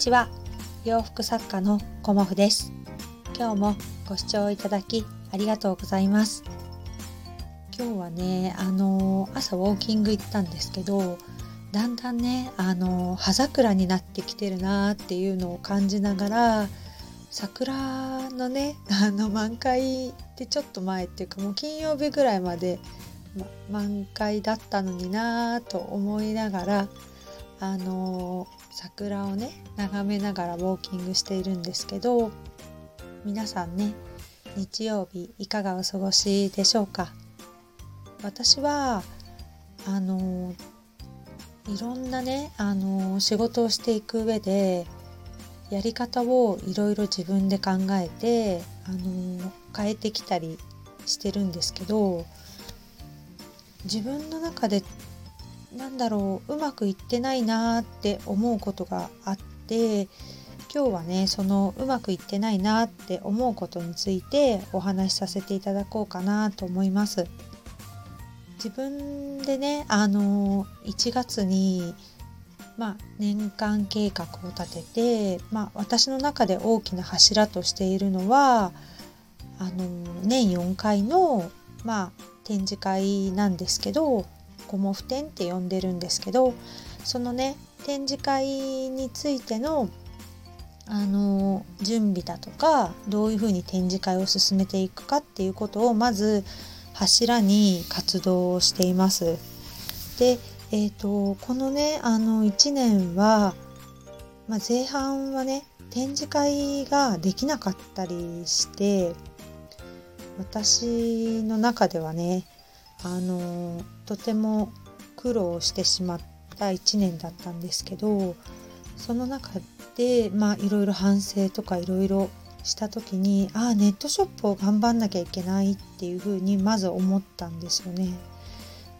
ちは。洋服作家のコモフです。今日もご視聴いただきありがとうございます。今日はねあの朝ウォーキング行ったんですけどだんだんねあの葉桜になってきてるなっていうのを感じながら桜のねあの満開ってちょっと前っていうかもう金曜日ぐらいまで、満開だったのになぁと思いながらあの桜をね眺めながらウォーキングしているんですけど皆さんね日曜日いかがお過ごしでしょうか？私はあのいろんなねあの仕事をしていく上でやり方をいろいろ自分で考えてあの変えてきたりしてるんですけど自分の中でなんだろううまくいってないなって思うことがあって今日はねそのうまくいってないなって思うことについてお話しさせていただこうかなと思います。自分でねあの1月にまあ、年間計画を立てて、まあ、私の中で大きな柱としているのはあの年4回の、まあ、展示会なんですけどコモフ展って呼んでるんですけどそのね展示会についてのあの準備だとかどういうふうに展示会を進めていくかっていうことをまず柱に活動をしています。で、えーと、このねあの1年は、まあ、前半はね展示会ができなかったりして私の中ではねあのとても苦労してしまった1年だったんですけどその中でまあいろいろ反省とかいろいろした時にああネットショップを頑張んなきゃいけないっていうふうにまず思ったんですよね。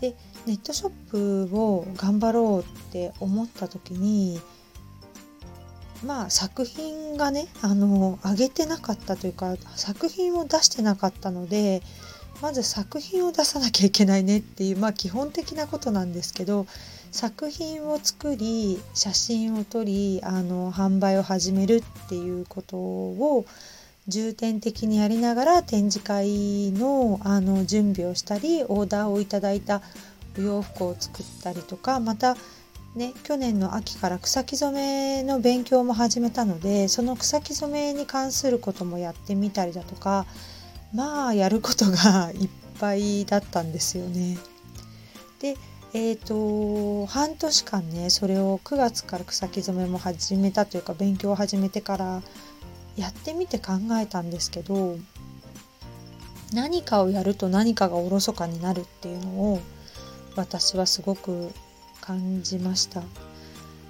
でネットショップを頑張ろうって思った時にまあ作品がねあの上げてなかったというか作品を出してなかったのでまず作品を出さなきゃいけないねっていうまあ基本的なことなんですけど作品を作り写真を撮りあの販売を始めるっていうことを重点的にやりながら展示会のあの準備をしたりオーダーをいただいたお洋服を作ったりとかまたね、去年の秋から草木染めの勉強も始めたのでその草木染めに関することもやってみたりだとかまあやることがいっぱいだったんですよね。でえーと、半年間ねそれを9月から草木染めも始めたというか勉強を始めてからやってみて考えたんですけど何かをやると何かがおろそかになるっていうのを私はすごく感じました。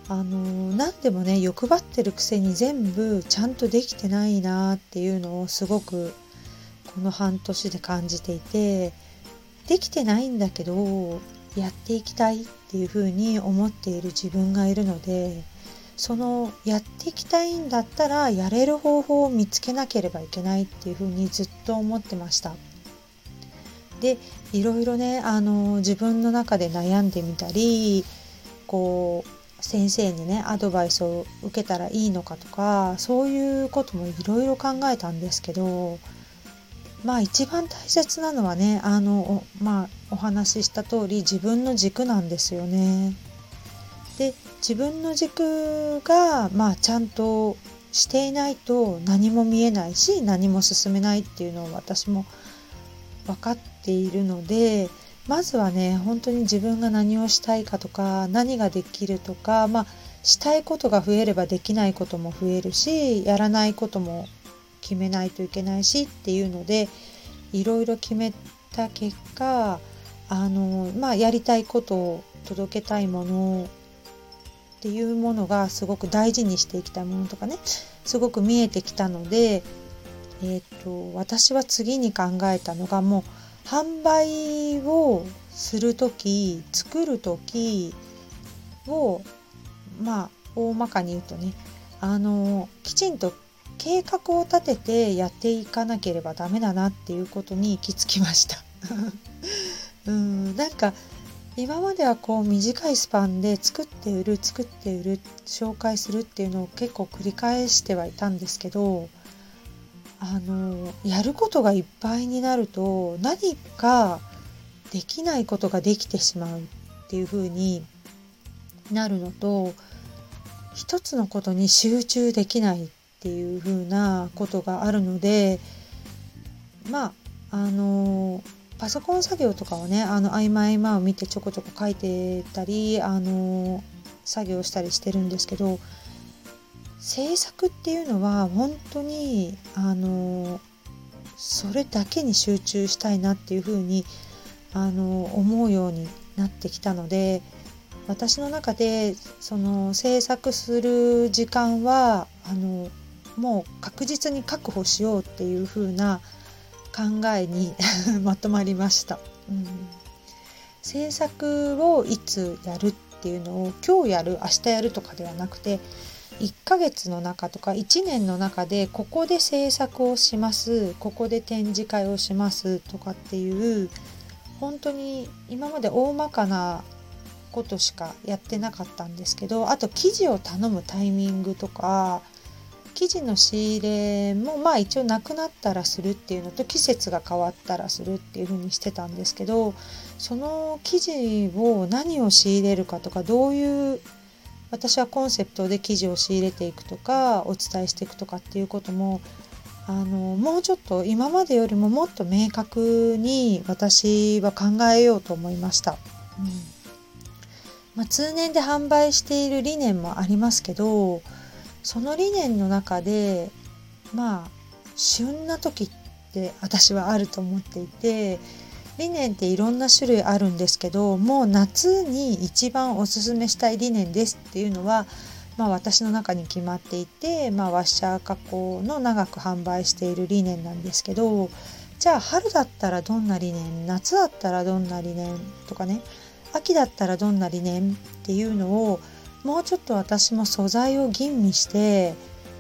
あの何でもね欲張ってるくせに全部ちゃんとできてないなっていうのをすごくこの半年で感じていてできてないんだけどやっていきたいっていうふうに思っている自分がいるのでそのやっていきたいんだったらやれる方法を見つけなければいけないっていうふうにずっと思ってました。でいろいろねあの自分の中で悩んでみたりこう先生にねアドバイスを受けたらいいのかとかそういうこともいろいろ考えたんですけどまあ一番大切なのはねあのまあお話しした通り自分の軸なんですよね。で自分の軸がまあちゃんとしていないと何も見えないし何も進めないっていうのを私も分かっているのでまずはね本当に自分が何をしたいかとか何ができるとかまあしたいことが増えればできないことも増えるしやらないことも決めないといけないしっていうのでいろいろ決めた結果あの、まあ、やりたいことを届けたいものっていうものがすごく大事にしていきたいものとかねすごく見えてきたので、えーと、と私は次に考えたのがもう販売をする時作る時をまあ大まかに言うとねあのきちんと計画を立ててやっていかなければダメだなっていうことに行き着きました。うんなんか今まではこう短いスパンで作って売る作って売る紹介するっていうのを結構繰り返してはいたんですけどあのやることがいっぱいになると何かできないことができてしまうっていう風になるのと一つのことに集中できないっていう風なことがあるのでまああのパソコン作業とかをねあの合間合間を見てちょこちょこ書いてたりあの作業したりしてるんですけど制作っていうのは本当にあのそれだけに集中したいなっていうふうにあの思うようになってきたので私の中でその制作する時間はあのもう確実に確保しようっていう風な考えに まとまりました、うん、制作をいつやるっていうのを今日やる明日やるとかではなくて1ヶ月の中とか1年の中でここで制作をしますここで展示会をしますとかっていう本当に今まで大まかなことしかやってなかったんですけどあと生地を頼むタイミングとか生地の仕入れもまあ一応なくなったらするっていうのと季節が変わったらするっていうふうにしてたんですけどその生地を何を仕入れるかとかどういう私はコンセプトで生地を仕入れていくとかお伝えしていくとかっていうこともあのもうちょっと今までよりももっと明確に私は考えようと思いました。うんまあ、通年で販売している理念もありますけどその理念の中でまあ旬な時って私はあると思っていて理念っていろんな種類あるんですけどもう夏に一番おすすめしたい理念ですっていうのは、まあ、私の中に決まっていて、まあ、ワッシャー加工の長く販売している理念なんですけどじゃあ春だったらどんな理念夏だったらどんな理念とかね秋だったらどんな理念っていうのをもうちょっと私も素材を吟味して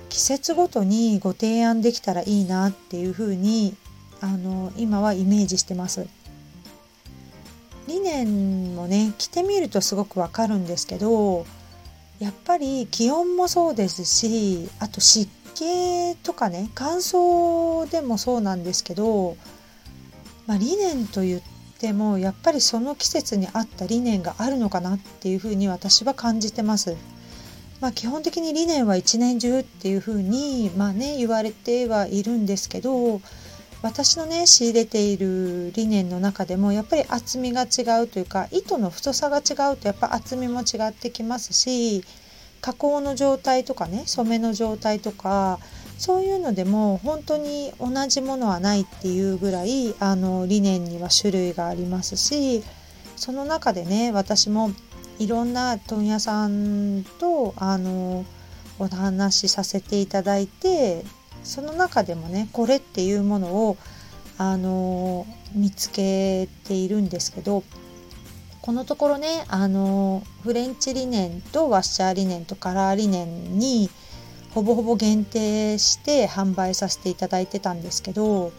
季節ごとにご提案できたらいいなっていうふうにあの今はイメージしてます。理念もね着てみるとすごくわかるんですけどやっぱり気温もそうですしあと湿気とかね乾燥でもそうなんですけど、まあ、理念と言ってでもやっぱりその季節に合った理念があるのかなっていうふうに私は感じてます。まあ、基本的に理念は一年中っていうふうに、まあね、言われてはいるんですけど私のね仕入れている理念の中でもやっぱり厚みが違うというか糸の太さが違うとやっぱ厚みも違ってきますし加工の状態とかね染めの状態とかそういうのでも本当に同じものはないっていうぐらいあの理念には種類がありますしその中でね私もいろんな問屋さんとあのお話しさせていただいてその中でもねこれっていうものをあの見つけているんですけどこのところねあのフレンチリネンとワッシャーリネンとカラーリネンにほぼほぼ限定して販売させていただいてたんですけど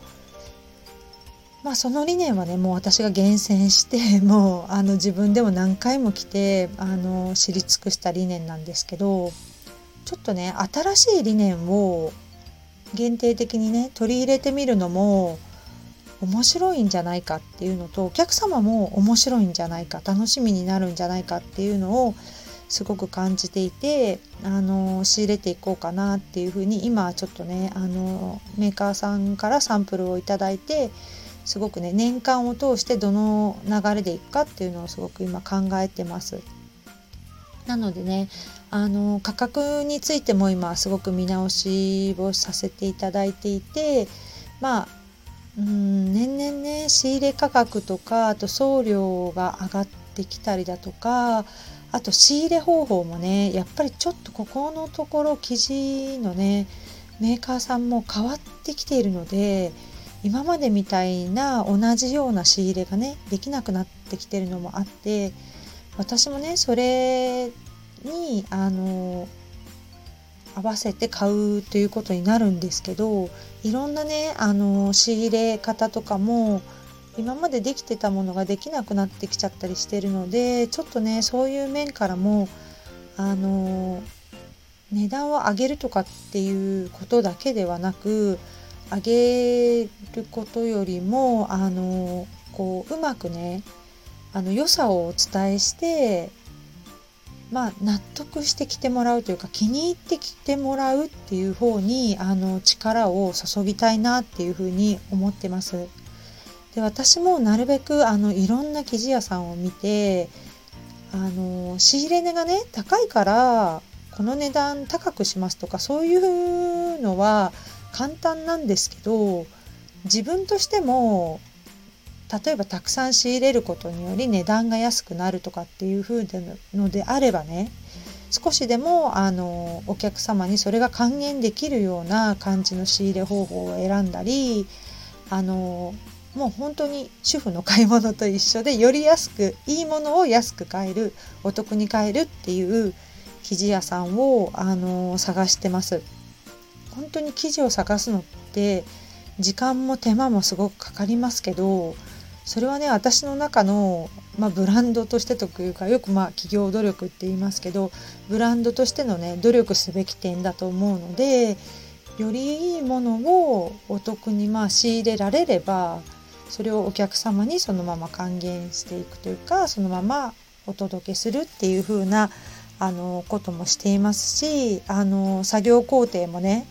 まあその理念はねもう私が厳選して もうあの自分でも何回も来てあの知り尽くした理念なんですけどちょっとね新しい理念を限定的にね取り入れてみるのも面白いんじゃないかっていうのとお客様も面白いんじゃないか楽しみになるんじゃないかっていうのをすごく感じていてあの仕入れていこうかなっていうふうに今ちょっとねあのメーカーさんからサンプルを頂いてすごくね年間を通してどの流れでいくかっていうのをすごく今考えてます。なのでねあの価格についても今すごく見直しをさせていただいていてまあうん年々ね仕入れ価格とかあと送料が上がってきたりだとかあと仕入れ方法もねやっぱりちょっとここのところ生地のねメーカーさんも変わってきているので今までみたいな同じような仕入れがねできなくなってきてるのもあって私もねそれにあの合わせて買うということになるんですけどいろんなねあの仕入れ方とかも今までできてたものができなくなってきちゃったりしてるのでちょっとねそういう面からもあの値段を上げるとかっていうことだけではなく上げることよりもあのこううまくねあの良さをお伝えしてまあ、納得してきてもらうというか気に入ってきてもらうっていう方にあの力を注ぎたいなっていうふうに思ってます。で私もなるべくあのいろんな生地屋さんを見てあの仕入れ値がね高いからこの値段高くしますとかそういうのは簡単なんですけど自分としても例えばたくさん仕入れることにより値段が安くなるとかっていう風のであればね少しでもあのお客様にそれが還元できるような感じの仕入れ方法を選んだりあのもう本当に主婦の買い物と一緒でより安くいいものを安く買えるお得に買えるっていう生地屋さんをあの探してます。本当に生地を探すのって時間も手間もすごくかかりますけどそれはね私の中の、まあ、ブランドとしてというかよくまあ企業努力って言いますけどブランドとしてのね努力すべき点だと思うのでよりいいものをお得にまあ仕入れられればそれをお客様にそのまま還元していくというかそのままお届けするっていう風なあのこともしていますしあの作業工程もね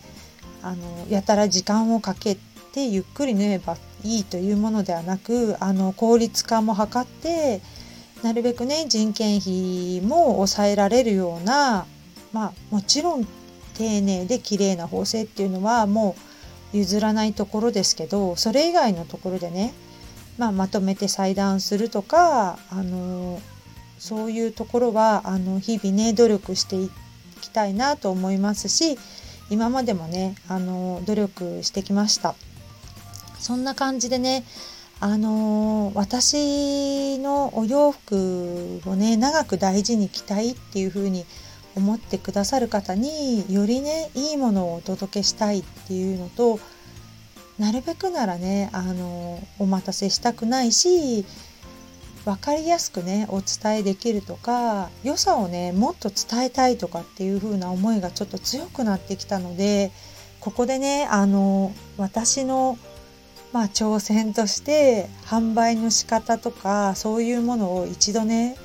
あのやたら時間をかけてゆっくり縫えばいいというものではなくあの効率化も図ってなるべくね人件費も抑えられるようなまあもちろん丁寧で綺麗な縫製っていうのはもう譲らないところですけどそれ以外のところでね、まあ、まとめて裁断するとかあのそういうところはあの日々ね努力していきたいなと思いますし今までもねあの努力してきました。そんな感じでねあの、私のお洋服をね長く大事に着たいっていう風に思ってくださる方によりねいいものをお届けしたいっていうのとなるべくならねあの、お待たせしたくないし分かりやすくねお伝えできるとか良さをねもっと伝えたいとかっていう風な思いがちょっと強くなってきたのでここでねあの私のまあ、挑戦として販売の仕方とかそういうものを一度ね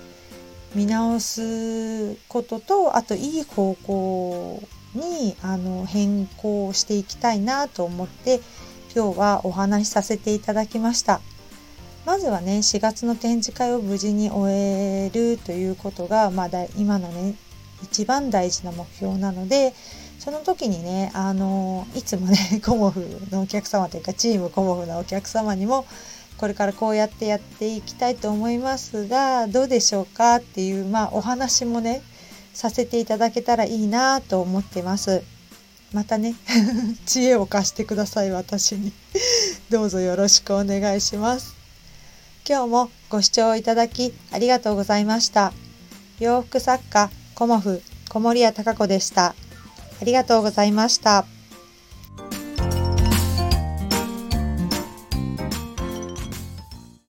見直すこととあといい方向にあの変更していきたいなと思って今日はお話しさせていただきました。まずはね4月の展示会を無事に終えるということが、まあ、今のね一番大事な目標なのでその時にねあのいつもね コモフのお客様というかチームコモフのお客様にもこれからこうやってやっていきたいと思いますがどうでしょうかっていうまあお話もねさせていただけたらいいなと思ってます。またね 知恵を貸してください私に どうぞよろしくお願いします。今日もご視聴いただきありがとうございました。洋服作家コモフ小森屋隆子でした。ありがとうございました。